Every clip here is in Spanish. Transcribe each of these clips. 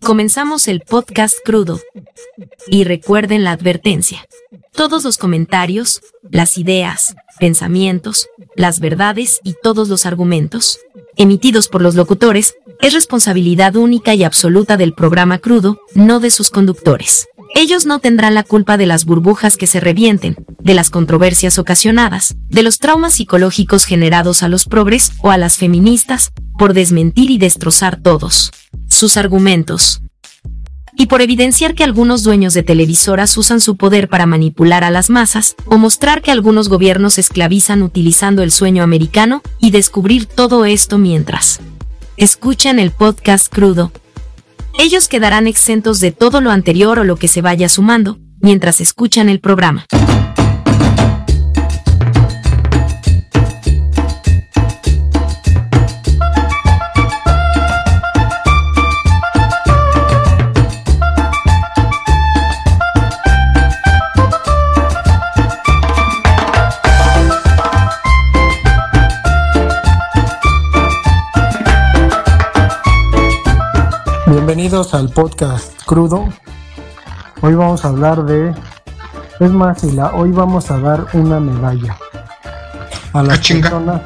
Comenzamos el podcast crudo. Y recuerden la advertencia. Todos los comentarios, las ideas, pensamientos, las verdades y todos los argumentos, emitidos por los locutores, es responsabilidad única y absoluta del programa crudo, no de sus conductores. Ellos no tendrán la culpa de las burbujas que se revienten, de las controversias ocasionadas, de los traumas psicológicos generados a los progres o a las feministas, por desmentir y destrozar todos sus argumentos. Y por evidenciar que algunos dueños de televisoras usan su poder para manipular a las masas, o mostrar que algunos gobiernos esclavizan utilizando el sueño americano, y descubrir todo esto mientras escuchan el podcast crudo, ellos quedarán exentos de todo lo anterior o lo que se vaya sumando, mientras escuchan el programa. Bienvenidos al podcast crudo. Hoy vamos a hablar de. Es más, hoy vamos a dar una medalla a las ah, personas.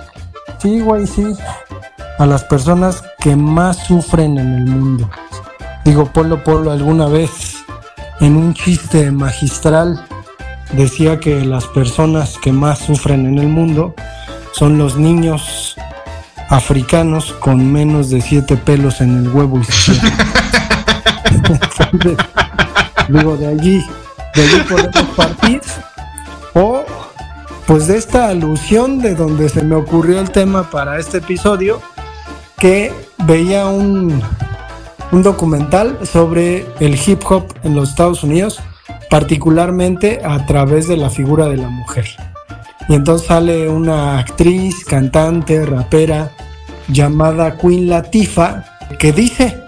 Sí, güey, sí. A las personas que más sufren en el mundo. Digo, Polo Polo alguna vez en un chiste magistral decía que las personas que más sufren en el mundo son los niños africanos con menos de siete pelos en el huevo izquierdo. digo, de allí, de allí podemos partir. O, pues de esta alusión de donde se me ocurrió el tema para este episodio, que veía un, un documental sobre el hip hop en los Estados Unidos, particularmente a través de la figura de la mujer. Y entonces sale una actriz, cantante, rapera llamada Queen Latifa que dice,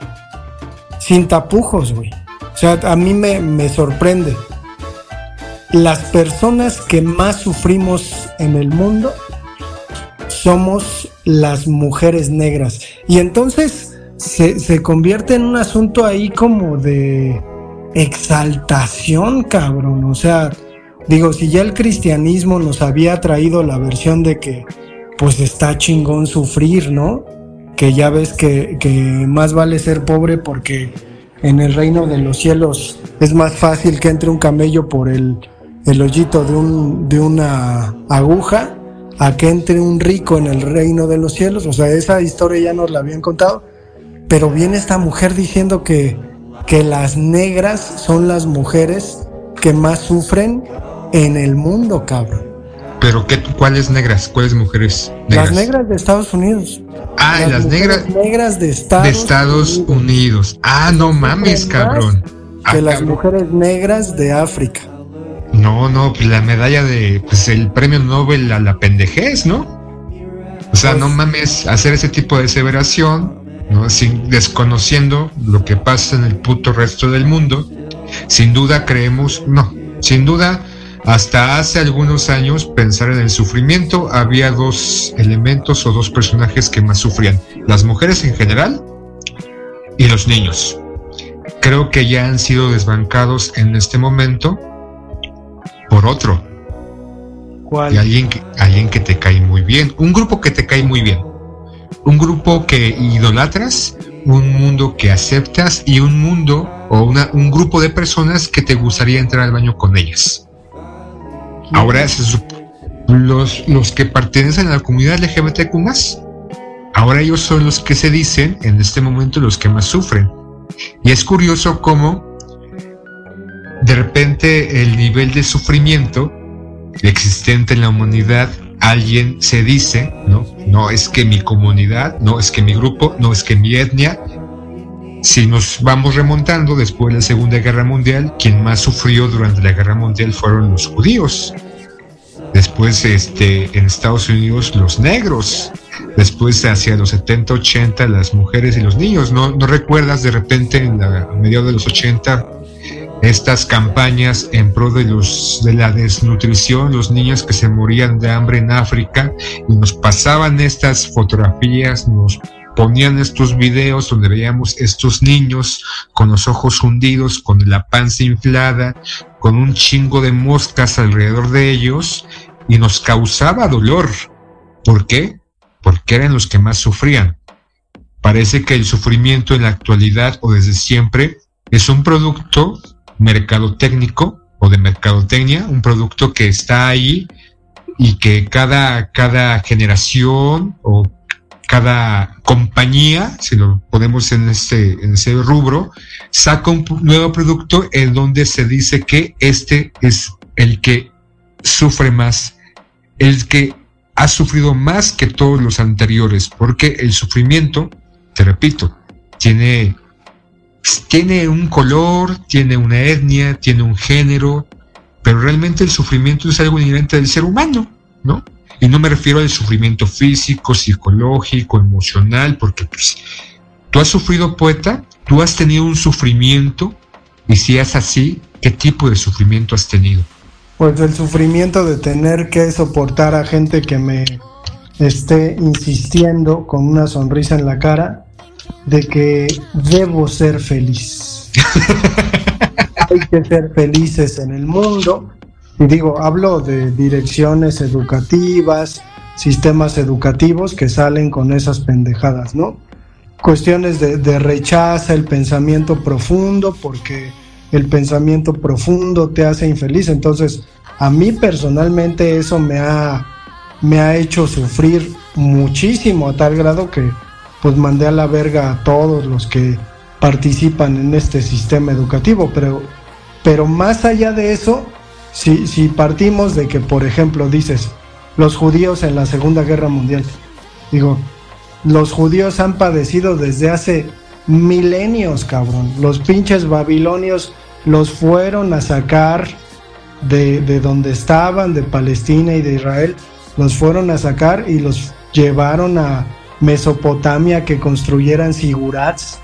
sin tapujos, güey. O sea, a mí me, me sorprende. Las personas que más sufrimos en el mundo somos las mujeres negras. Y entonces se, se, convierte en un asunto ahí como de exaltación, cabrón. O sea, digo, si ya el cristianismo nos había traído la versión de que pues está chingón sufrir, ¿no? Que ya ves que, más vale ser pobre porque en el reino de los cielos es más fácil que entre un camello por el, el hoyito de, un, de una aguja a que entre un rico en el reino de los cielos. O sea, esa historia ya nos la habían contado. Pero viene esta mujer diciendo que, que las negras son las mujeres que más sufren en el mundo, cabrón. ¿Pero qué, cuáles negras? ¿Cuáles mujeres negras? Las negras de Estados Unidos. Ah, las, negras. Negras de Estados, de Estados Unidos. Ah, no mames, cabrón. Que las mujeres negras de África. No, no, pues la medalla de, pues el premio Nobel a la pendejez, ¿no? O sea, no pues mames, hacer ese tipo de aseveración, ¿no? Sin, desconociendo lo que pasa en el puto resto del mundo. Sin duda creemos, no, sin duda hasta hace algunos años, pensar en el sufrimiento, había dos elementos o dos personajes que más sufrían, las mujeres en general y los niños. Creo que ya han sido desbancados en este momento por otro. ¿Cuál? Y alguien que, alguien que te cae muy bien, un grupo que te cae muy bien, un grupo que idolatras, un mundo que aceptas y un mundo o una, un grupo de personas que te gustaría entrar al baño con ellas. Ahora los, los que pertenecen a la comunidad LGBTQ ahora ellos son los que se dicen en este momento los que más sufren. Y es curioso cómo de repente el nivel de sufrimiento existente en la humanidad, alguien se dice, no, no es que mi comunidad, no es que mi grupo, no es que mi etnia, si nos vamos remontando después de la Segunda Guerra Mundial, quien más sufrió durante la Guerra Mundial fueron los judíos. Después este, en Estados Unidos los negros. Después hacia los 70, 80 las mujeres y los niños. ¿No, no recuerdas de repente en la, a mediados de los 80 estas campañas en pro de, los, de la desnutrición, los niños que se morían de hambre en África y nos pasaban estas fotografías, nos ponían estos videos donde veíamos estos niños con los ojos hundidos, con la panza inflada, con un chingo de moscas alrededor de ellos y nos causaba dolor. ¿Por qué? Porque eran los que más sufrían. Parece que el sufrimiento en la actualidad o desde siempre es un producto mercadotécnico o de mercadotecnia, un producto que está ahí y que cada, cada generación o cada compañía, si lo ponemos en ese, en ese rubro, saca un nuevo producto en donde se dice que este es el que sufre más, el que ha sufrido más que todos los anteriores, porque el sufrimiento, te repito, tiene, tiene un color, tiene una etnia, tiene un género, pero realmente el sufrimiento es algo inherente del ser humano, ¿no? Y no me refiero al sufrimiento físico, psicológico, emocional, porque pues, tú has sufrido poeta, tú has tenido un sufrimiento, y si es así, ¿qué tipo de sufrimiento has tenido? Pues el sufrimiento de tener que soportar a gente que me esté insistiendo con una sonrisa en la cara de que debo ser feliz. Hay que ser felices en el mundo y digo, hablo de direcciones educativas, sistemas educativos que salen con esas pendejadas, ¿no? Cuestiones de, de rechazo, el pensamiento profundo, porque el pensamiento profundo te hace infeliz. Entonces, a mí personalmente eso me ha, me ha hecho sufrir muchísimo a tal grado que pues mandé a la verga a todos los que participan en este sistema educativo. Pero, pero más allá de eso, si, partimos de que, por ejemplo, dices, los judíos en la Segunda Guerra Mundial, digo, los judíos han padecido desde hace milenios, cabrón. Los pinches babilonios los fueron a sacar de, de, donde estaban, de Palestina y de Israel, los fueron a sacar y los llevaron a Mesopotamia que construyeran sigurats.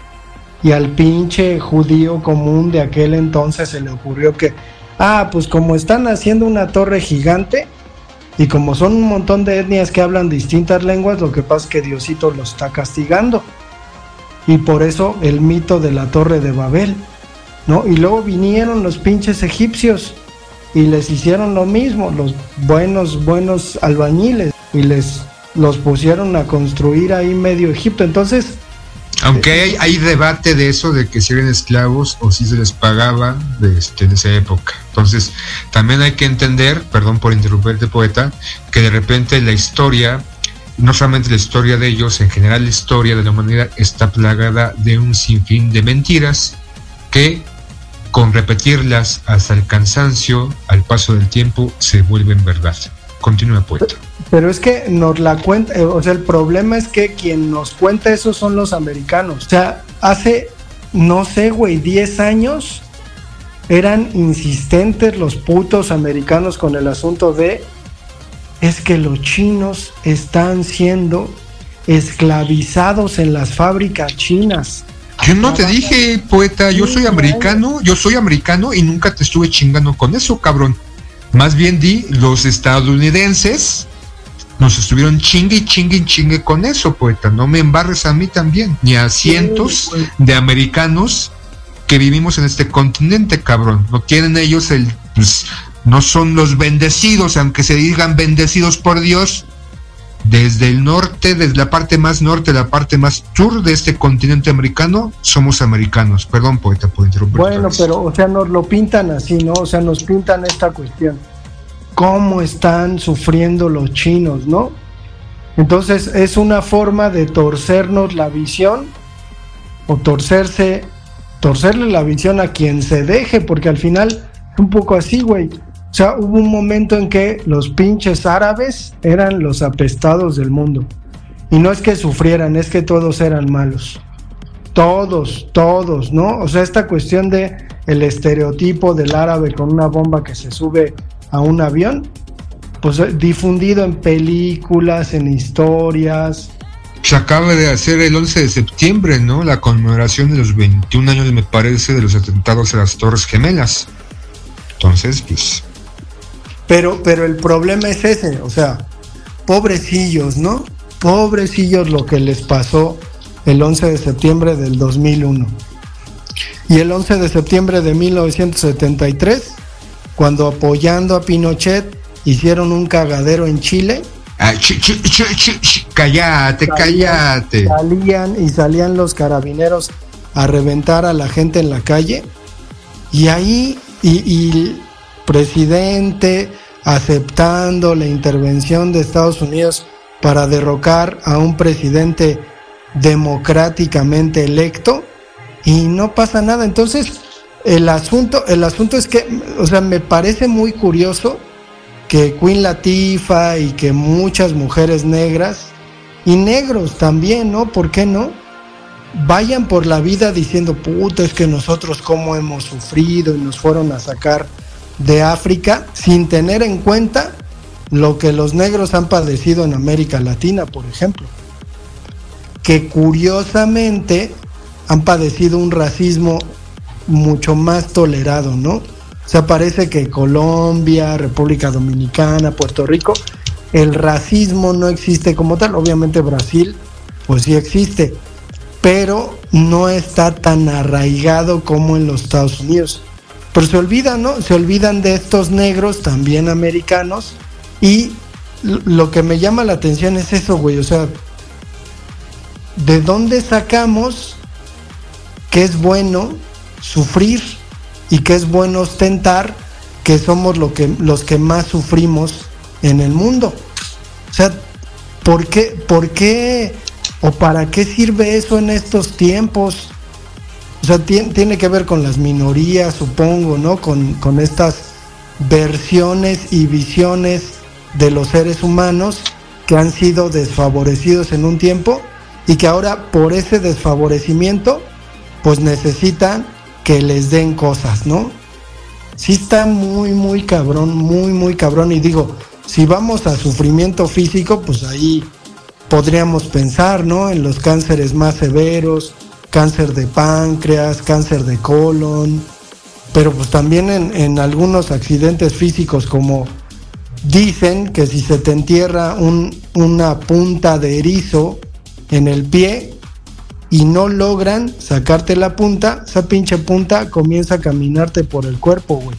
Y al pinche judío común de aquel entonces se le ocurrió que ah, pues como están haciendo una torre gigante y como son un montón de etnias que hablan distintas lenguas, lo que pasa es que Diosito lo está castigando. Y por eso el mito de la torre de Babel, ¿no? Y luego vinieron los pinches egipcios y les hicieron lo mismo, los buenos, buenos albañiles, y les los pusieron a construir ahí medio Egipto. Entonces, aunque hay, hay, debate de eso, de que si eran esclavos o si se les pagaba de, este, en esa época. Entonces, también hay que entender, perdón por interrumpirte, poeta, que de repente la historia, no solamente la historia de ellos, en general la historia de la humanidad está plagada de un sinfín de mentiras que con repetirlas hasta el cansancio, al paso del tiempo, se vuelven verdad. Continúa, poeta. Pero es que nos la cuenta, eh, o sea, el problema es que quien nos cuenta eso son los americanos. O sea, hace, no sé, güey, 10 años eran insistentes los putos americanos con el asunto de, es que los chinos están siendo esclavizados en las fábricas chinas. Yo no te dije, poeta, yo soy americano, yo soy americano y nunca te estuve chingando con eso, cabrón. Más bien di, los estadounidenses nos estuvieron chingue y chingue y chingue con eso, poeta. No me embarres a mí también, ni a cientos de americanos que vivimos en este continente, cabrón. No tienen ellos el. Pues, no son los bendecidos, aunque se digan bendecidos por Dios. Desde el norte, desde la parte más norte, la parte más sur de este continente americano, somos americanos. Perdón, poeta, por interrumpir. Bueno, pero, o sea, nos lo pintan así, ¿no? O sea, nos pintan esta cuestión cómo están sufriendo los chinos, ¿no? Entonces es una forma de torcernos la visión o torcerse, torcerle la visión a quien se deje, porque al final es un poco así, güey. O sea, hubo un momento en que los pinches árabes eran los apestados del mundo. Y no es que sufrieran, es que todos eran malos. Todos, todos, ¿no? O sea, esta cuestión de el estereotipo del árabe con una bomba que se sube a un avión, pues eh, difundido en películas, en historias. Se acaba de hacer el 11 de septiembre, ¿no? La conmemoración de los 21 años, me parece, de los atentados a las Torres Gemelas. Entonces, pues... Pero, pero el problema es ese, o sea, pobrecillos, ¿no? Pobrecillos lo que les pasó el 11 de septiembre del 2001. Y el 11 de septiembre de 1973, cuando apoyando a Pinochet hicieron un cagadero en Chile. Ah, cállate, cállate. Salían y salían los carabineros a reventar a la gente en la calle. Y ahí, y, presidente aceptando la intervención de Estados Unidos para derrocar a un presidente democráticamente electo y no pasa nada. Entonces, el asunto, el asunto es que, o sea, me parece muy curioso que Queen Latifah y que muchas mujeres negras y negros también, ¿no? ¿Por qué no? Vayan por la vida diciendo, puta, es que nosotros cómo hemos sufrido y nos fueron a sacar de África sin tener en cuenta lo que los negros han padecido en América Latina, por ejemplo. Que curiosamente han padecido un racismo mucho más tolerado, ¿no? O sea, parece que Colombia, República Dominicana, Puerto Rico, el racismo no existe como tal. Obviamente Brasil, pues sí existe, pero no está tan arraigado como en los Estados Unidos. Pero se olvidan, ¿no? Se olvidan de estos negros, también americanos, y lo que me llama la atención es eso, güey, o sea, ¿de dónde sacamos que es bueno sufrir y que es bueno ostentar que somos lo que, los que más sufrimos en el mundo. O sea, ¿por qué, ¿por qué o para qué sirve eso en estos tiempos? O sea, tiene, tiene que ver con las minorías, supongo, ¿no? Con, con estas versiones y visiones de los seres humanos que han sido desfavorecidos en un tiempo y que ahora por ese desfavorecimiento pues necesitan que les den cosas, ¿no? Sí está muy, muy cabrón, muy, muy cabrón. Y digo, si vamos a sufrimiento físico, pues ahí podríamos pensar, ¿no? En los cánceres más severos, cáncer de páncreas, cáncer de colon, pero pues también en, en algunos accidentes físicos como dicen que si se te entierra un, una punta de erizo en el pie, y no logran sacarte la punta, esa pinche punta comienza a caminarte por el cuerpo, güey.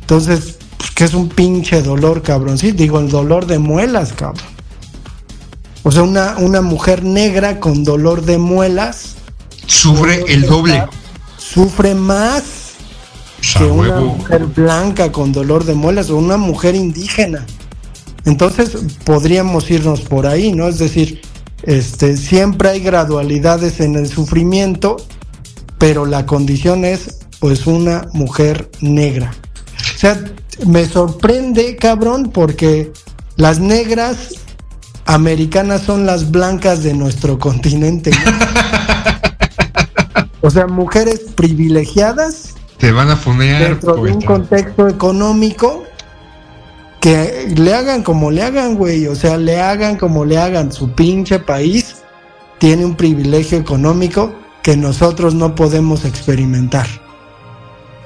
Entonces, pues, que es un pinche dolor, cabrón. Sí, digo, el dolor de muelas, cabrón. O sea, una, una mujer negra con dolor de muelas. Sufre el doble. Sufre más que una mujer blanca con dolor de muelas o una mujer indígena. Entonces, podríamos irnos por ahí, ¿no? Es decir, este, siempre hay gradualidades en el sufrimiento, pero la condición es pues una mujer negra. O sea, me sorprende, cabrón, porque las negras americanas son las blancas de nuestro continente. o sea, mujeres privilegiadas. Te van a poner dentro de un contexto económico que le hagan como le hagan, güey, o sea, le hagan como le hagan, su pinche país tiene un privilegio económico que nosotros no podemos experimentar.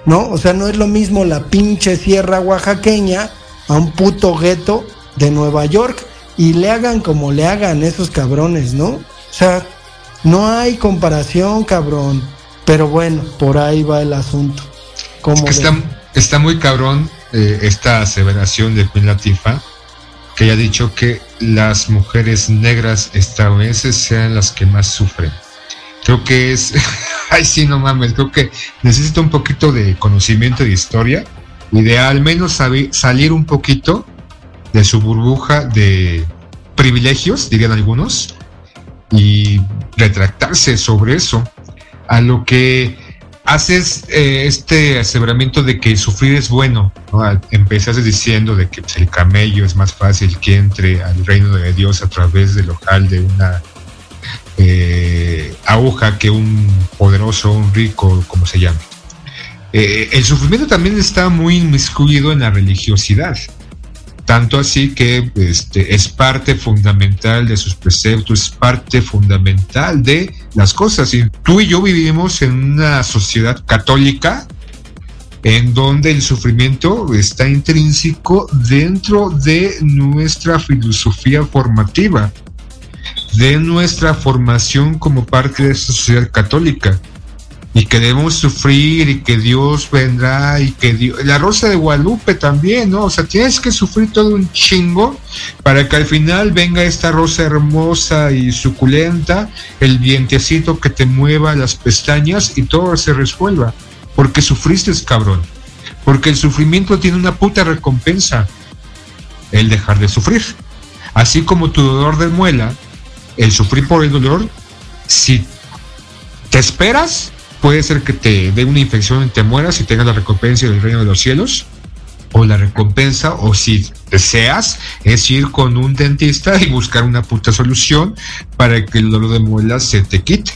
¿No? O sea, no es lo mismo la pinche sierra oaxaqueña a un puto gueto de Nueva York y le hagan como le hagan esos cabrones, ¿no? O sea, no hay comparación, cabrón. Pero bueno, por ahí va el asunto. Como está, está muy cabrón eh, esta aseveración de Queen Latifah, que haya dicho que las mujeres negras estadounidenses sean las que más sufren. Creo que es, ay sí, no mames, creo que necesita un poquito de conocimiento de historia y de al menos salir un poquito de su burbuja de privilegios, dirían algunos, y retractarse sobre eso. A lo que haces eh, este aseveramiento de que sufrir es bueno. ¿no? Empezaste diciendo de que pues, el camello es más fácil que entre al reino de Dios a través del ojal de una eh, aguja que un poderoso, un rico, como se llame. Eh, el sufrimiento también está muy inmiscuido en la religiosidad. Tanto así que este, es parte fundamental de sus preceptos, es parte fundamental de las cosas. Y tú y yo vivimos en una sociedad católica en donde el sufrimiento está intrínseco dentro de nuestra filosofía formativa. de nuestra formación como parte de esta sociedad católica y que debemos sufrir y que Dios vendrá y que Dios, la rosa de Guadalupe también, ¿no? O sea, tienes que sufrir todo un chingo para que al final venga esta rosa hermosa y suculenta, el vientecito que te mueva las pestañas y todo se resuelva, porque sufriste, cabrón, porque el sufrimiento tiene una puta recompensa, el dejar de sufrir, así como tu dolor de muela, el sufrir por el dolor, si te esperas, puede ser que te dé una infección y te mueras y tengas la recompensa del reino de los cielos. O la recompensa, o si deseas, es ir con un dentista y buscar una puta solución para que el dolor de muelas se te quite.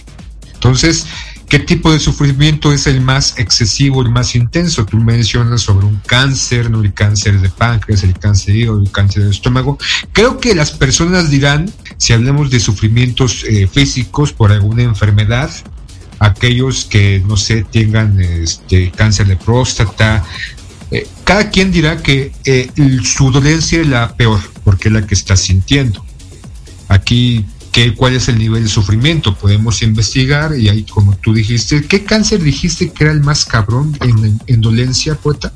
Entonces, ¿qué tipo de sufrimiento es el más excesivo, el más intenso? Tú mencionas sobre un cáncer, ¿no? El cáncer de páncreas, el cáncer de hígado, el cáncer del estómago. Creo que las personas dirán, si hablamos de sufrimientos eh, físicos por alguna enfermedad, aquellos que, no sé, tengan este, cáncer de próstata. Eh, cada quien dirá que eh, su dolencia es la peor, porque es la que está sintiendo. Aquí, ¿qué, ¿cuál es el nivel de sufrimiento? Podemos investigar y ahí, como tú dijiste, ¿qué cáncer dijiste que era el más cabrón en, dolencia, poeta?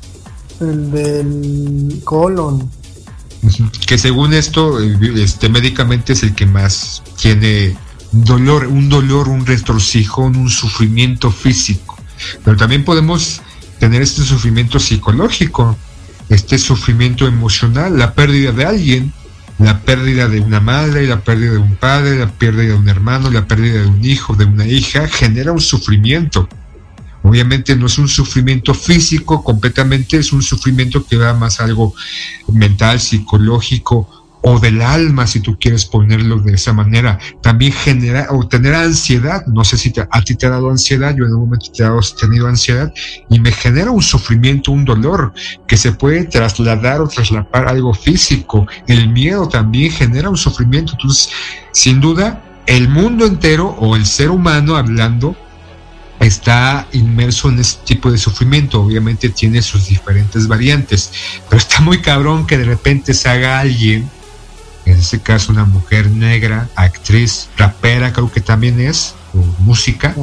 El del colon. Que según esto, eh, este médicamente es el que más tiene dolor, un dolor, un retrocijón, un sufrimiento físico. Pero también podemos tener este sufrimiento psicológico, este sufrimiento emocional, la pérdida de alguien, la pérdida de una madre, la pérdida de un padre, la pérdida de un hermano, la pérdida de un hijo, de una hija, genera un sufrimiento. Obviamente no es un sufrimiento físico completamente, es un sufrimiento que va más a algo mental, psicológico, o del alma, si tú quieres ponerlo de esa manera. También genera o tener ansiedad. No sé si a ti te ha dado ansiedad, yo en un momento te he tenido ansiedad y me genera un sufrimiento, un dolor que se puede trasladar o trasladar algo físico. El miedo también genera un sufrimiento. Entonces, sin duda, el mundo entero o el ser humano hablando está inmerso en este tipo de sufrimiento. Obviamente tiene sus diferentes variantes, pero está muy cabrón que de repente se haga alguien en este caso una mujer negra, actriz, rapera creo que también es, o música,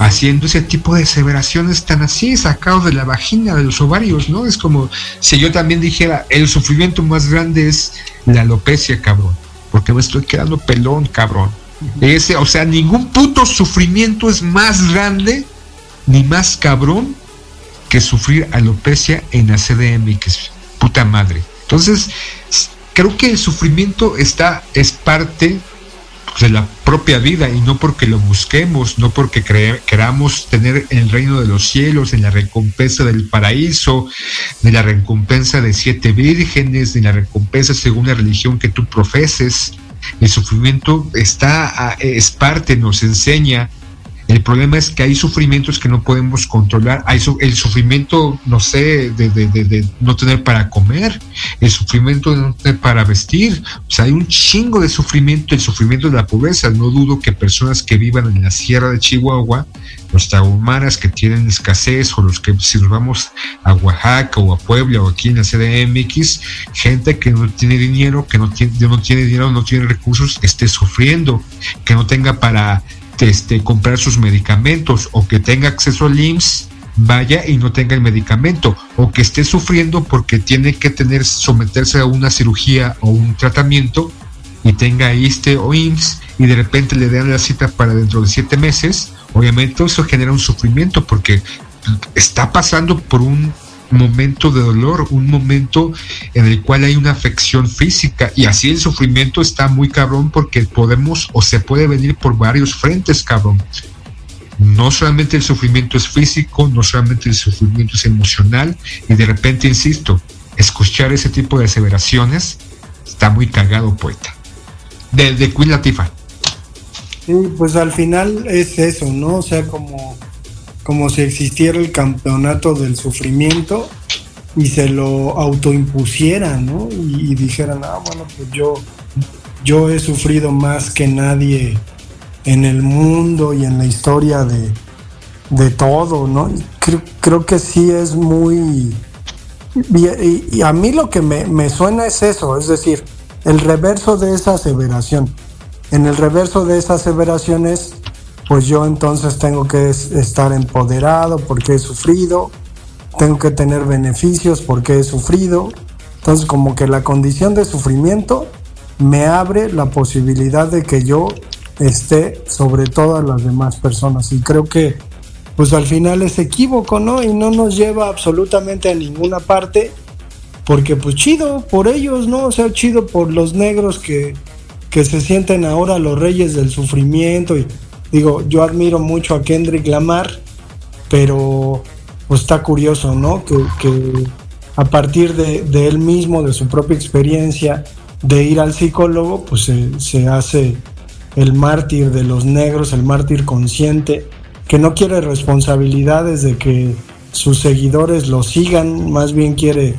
haciendo ese tipo de aseveraciones tan así, sacados de la vagina, de los ovarios, ¿no? Es como si yo también dijera, el sufrimiento más grande es la alopecia, cabrón, porque me estoy quedando pelón, cabrón. Ese, o sea, ningún puto sufrimiento es más grande ni más cabrón que sufrir alopecia en la CDM, que es puta madre. Entonces, creo que el sufrimiento está, es parte de la propia vida y no porque lo busquemos, no porque queramos tener el reino de los cielos, en la recompensa del paraíso, de la recompensa de siete vírgenes, de la recompensa según la religión que tú profeses. El sufrimiento está, es parte, nos enseña el problema es que hay sufrimientos que no podemos controlar. Hay el sufrimiento, no sé, de, no tener para comer, el sufrimiento de no tener para vestir. O sea, hay un chingo de sufrimiento, el sufrimiento de la pobreza. No dudo que personas que vivan en la sierra de Chihuahua, los trahumanas que tienen escasez, o los que si nos vamos a Oaxaca o a Puebla o aquí en la CDMX, gente que no tiene dinero, que no tiene, no tiene dinero, no tiene recursos, esté sufriendo, que no tenga para este, comprar sus medicamentos o que tenga acceso al IMSS, vaya y no tenga el medicamento o que esté sufriendo porque tiene que tener someterse a una cirugía o un tratamiento y tenga ISTE o IMSS y de repente le dan la cita para dentro de siete meses, obviamente eso genera un sufrimiento porque está pasando por un momento de dolor, un momento en el cual hay una afección física y así el sufrimiento está muy cabrón porque podemos o se puede venir por varios frentes, cabrón. No solamente el sufrimiento es físico, no solamente el sufrimiento es emocional y de repente, insisto, escuchar ese tipo de aseveraciones está muy cagado, poeta. De, de Queen Latifah. Sí, pues al final es eso, ¿no? O sea, como como si existiera el campeonato del sufrimiento y se lo autoimpusieran, ¿no? Y, dijeran, ah, bueno, pues yo, yo he sufrido más que nadie en el mundo y en la historia de, todo, ¿no? Creo, que sí es muy... Y, a mí lo que me, me suena es eso, es decir, el reverso de esa aseveración. en el reverso de esas aseveraciones, pues yo entonces tengo que estar empoderado porque he sufrido, tengo que tener beneficios porque he sufrido. Entonces como que la condición de sufrimiento me abre la posibilidad de que yo esté sobre todas las demás personas. Y creo que pues al final es equívoco, ¿no? Y no nos lleva absolutamente a ninguna parte, porque pues chido por ellos, ¿no? O sea, chido por los negros que, que se sienten ahora los reyes del sufrimiento. Y digo, yo admiro mucho a Kendrick Lamar, pero está curioso, ¿no? Que, a partir de, él mismo, de su propia experiencia, de ir al psicólogo, pues se, hace el mártir de los negros, el mártir consciente que no quiere responsabilidades de que sus seguidores lo sigan, más bien quiere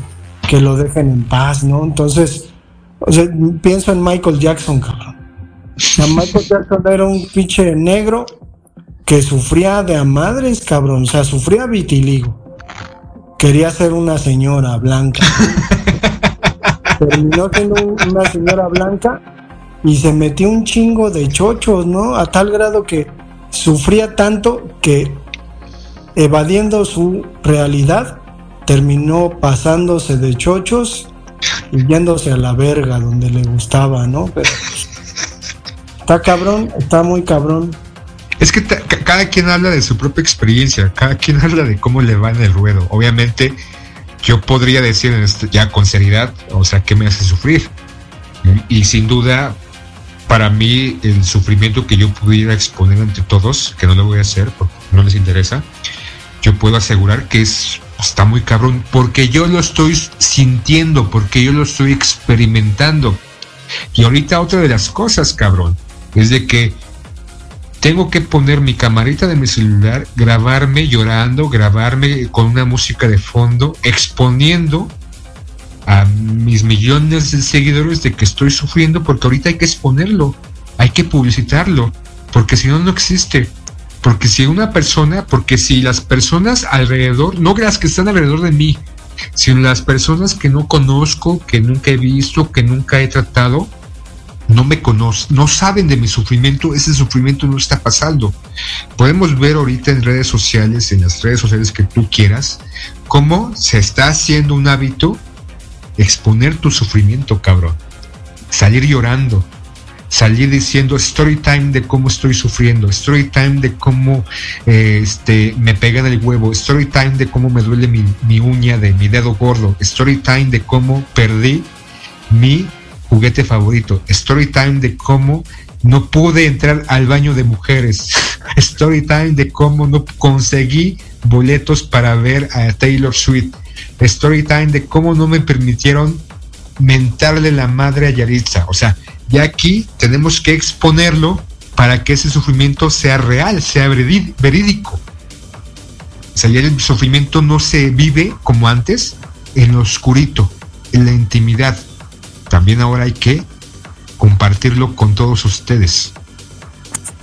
que lo dejen en paz, ¿no? Entonces, pienso en Michael Jackson. Michael Jackson era un pinche negro que sufría de a madres, cabrón, o sea, sufría vitiligo. Quería ser una señora blanca. Terminó siendo una señora blanca y se metió un chingo de chochos, ¿no? A tal grado que sufría tanto que evadiendo su realidad terminó pasándose de chochos y yéndose a la verga donde le gustaba, ¿no? Pero está cabrón, está muy cabrón. Es que cada quien habla de su propia experiencia, cada quien habla de cómo le va en el ruedo. Obviamente, yo podría decir este, ya con seriedad, o sea, ¿qué me hace sufrir? Y sin duda, para mí el sufrimiento que yo pudiera exponer ante todos, que no lo voy a hacer porque no les interesa, yo puedo asegurar que es está muy cabrón porque yo lo estoy sintiendo, porque yo lo estoy experimentando. Y ahorita otra de las cosas, cabrón, es de que tengo que poner mi camarita de mi celular, grabarme llorando, grabarme con una música de fondo, exponiendo a mis millones de seguidores de que estoy sufriendo porque ahorita hay que exponerlo, hay que publicitarlo, porque si no, no existe. Porque si una persona, porque si las personas alrededor, no las que están alrededor de mí, sino las personas que no conozco, que nunca he visto, que nunca he tratado, no me conocen, no saben de mi sufrimiento, ese sufrimiento no está pasando. Podemos ver ahorita en redes sociales, en las redes sociales que tú quieras, cómo se está haciendo un hábito exponer tu sufrimiento, cabrón. Salir llorando, salir diciendo story time de cómo estoy sufriendo, story time de cómo eh, este, me pegan el huevo, story time de cómo me duele mi, mi, uña de mi dedo gordo, story time de cómo perdí mi juguete favorito, story time de cómo no pude entrar al baño de mujeres, story time de cómo no conseguí boletos para ver a Taylor Swift, story time de cómo no me permitieron mentarle la madre a Yaritza. O sea, ya aquí tenemos que exponerlo para que ese sufrimiento sea real, sea verídico. O sea, ya el sufrimiento no se vive como antes en lo oscurito, en la intimidad. También ahora hay que compartirlo con todos ustedes.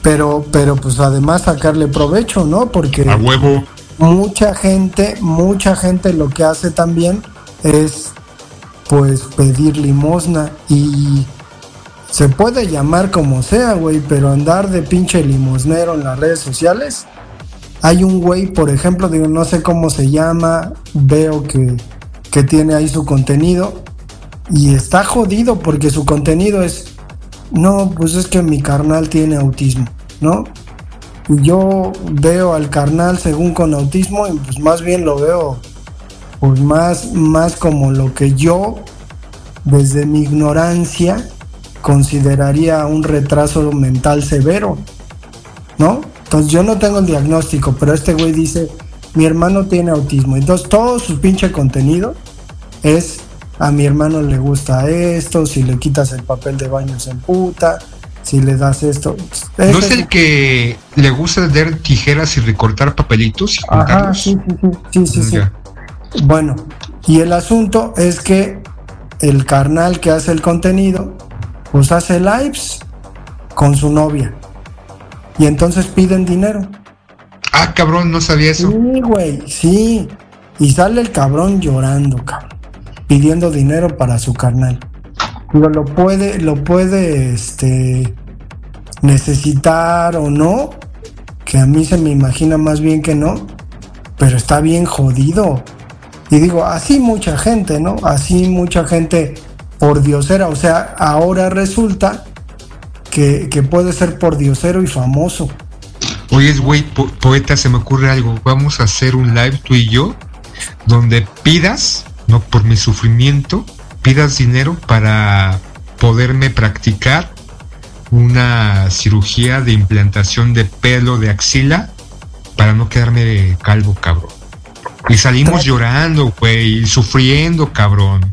Pero, pero pues además sacarle provecho, ¿no? Porque a huevo mucha gente, mucha gente lo que hace también es pues pedir limosna y se puede llamar como sea, güey, pero andar de pinche limosnero en las redes sociales. Hay un güey, por ejemplo, digo, no sé cómo se llama, veo que, que tiene ahí su contenido y está jodido porque su contenido es, no, pues es que mi carnal tiene autismo, ¿no? yo veo al carnal según con autismo y pues más bien lo veo pues más, más como lo que yo desde mi ignorancia consideraría un retraso mental severo, ¿no? Entonces yo no tengo el diagnóstico, pero este güey dice, mi hermano tiene autismo. Entonces todo su pinche contenido es, a mi hermano le gusta esto, si le quitas el papel de baño se emputa, si le das esto. ¿No es el que le gusta dar tijeras y recortar papelitos? Ajá, sí, sí, sí, sí, Bueno, y el asunto es que el carnal que hace el contenido, pues hace lives con su novia. Y entonces piden dinero. Ah, cabrón, no sabía eso. Sí, güey, sí. Y sale el cabrón llorando, cabrón. Pidiendo dinero para su carnal lo puede, lo puede, este, necesitar o no, que a mí se me imagina más bien que no, pero está bien jodido. Y digo, así mucha gente, ¿no? Así mucha gente por diosera, o sea, ahora resulta que, puede ser por diosero y famoso. Oye, güey, poeta, se me ocurre algo. Vamos a hacer un live tú y yo, donde pidas, no por mi sufrimiento, pidas dinero para poderme practicar una cirugía de implantación de pelo de axila para no quedarme calvo, cabrón. Y salimos llorando, güey, sufriendo, cabrón.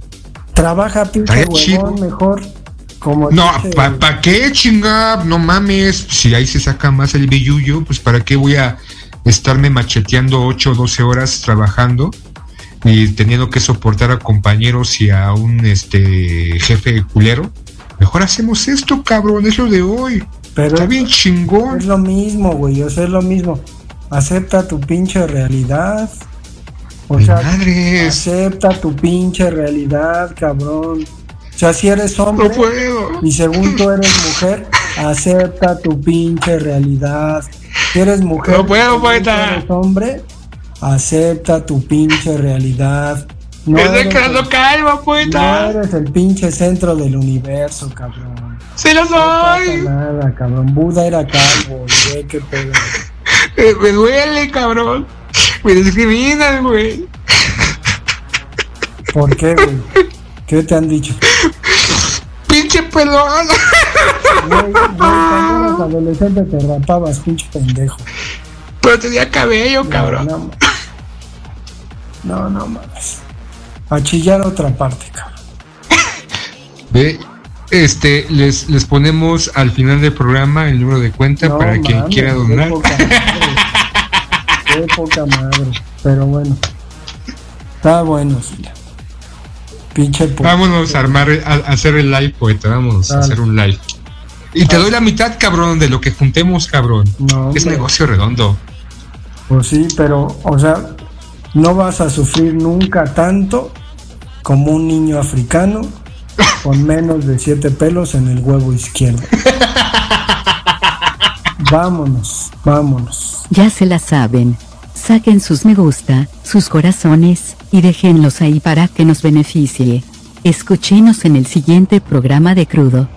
Trabaja pinche huevón mejor. Como no, ¿para qué chinga? No mames. Si ahí se saca más el billullo, pues ¿para qué voy a estarme macheteando 8 o 12 horas trabajando y teniendo que soportar a compañeros y a un este jefe culero? Mejor hacemos esto, cabrón, es lo de hoy. Pero Está bien chingón. Es lo mismo, güey, o sea, es lo mismo. Acepta tu pinche realidad. O sea, acepta tu pinche realidad, cabrón. O sea, si eres hombre y según tú eres mujer, acepta tu pinche realidad. Si eres mujer, no puedo, poeta. eres hombre, acepta tu pinche realidad. No quedando calvo, poeta. No eres el pinche centro del universo, cabrón. Sí lo soy. No nada, cabrón. Buda era calvo, güey, qué pedo. Me duele, cabrón. Me discriminan, güey. ¿Por qué, güey? ¿Qué te han dicho? ¡Pinche pelón! Güey, cuando eras adolescente te rapabas, pinche pendejo. Pero tenía cabello, cabrón. No, no, mames. A chillar otra parte, cabrón. Ve, este, les, les ponemos al final del programa el número de cuenta para quien quiera donar. Qué poca madre. Pero bueno. Está bueno, sí. Pinche Vámonos a armar, a, hacer el live, poeta. Vámonos a hacer un live. Y te doy la mitad, cabrón, de lo que juntemos, cabrón. es negocio redondo. Pues sí, pero, o sea, no vas a sufrir nunca tanto como un niño africano con menos de siete pelos en el huevo izquierdo. vámonos, vámonos. Ya se la saben. Saquen sus me gusta, sus corazones, y déjenlos ahí para que nos beneficie. Escuchenos en el siguiente programa de Crudo.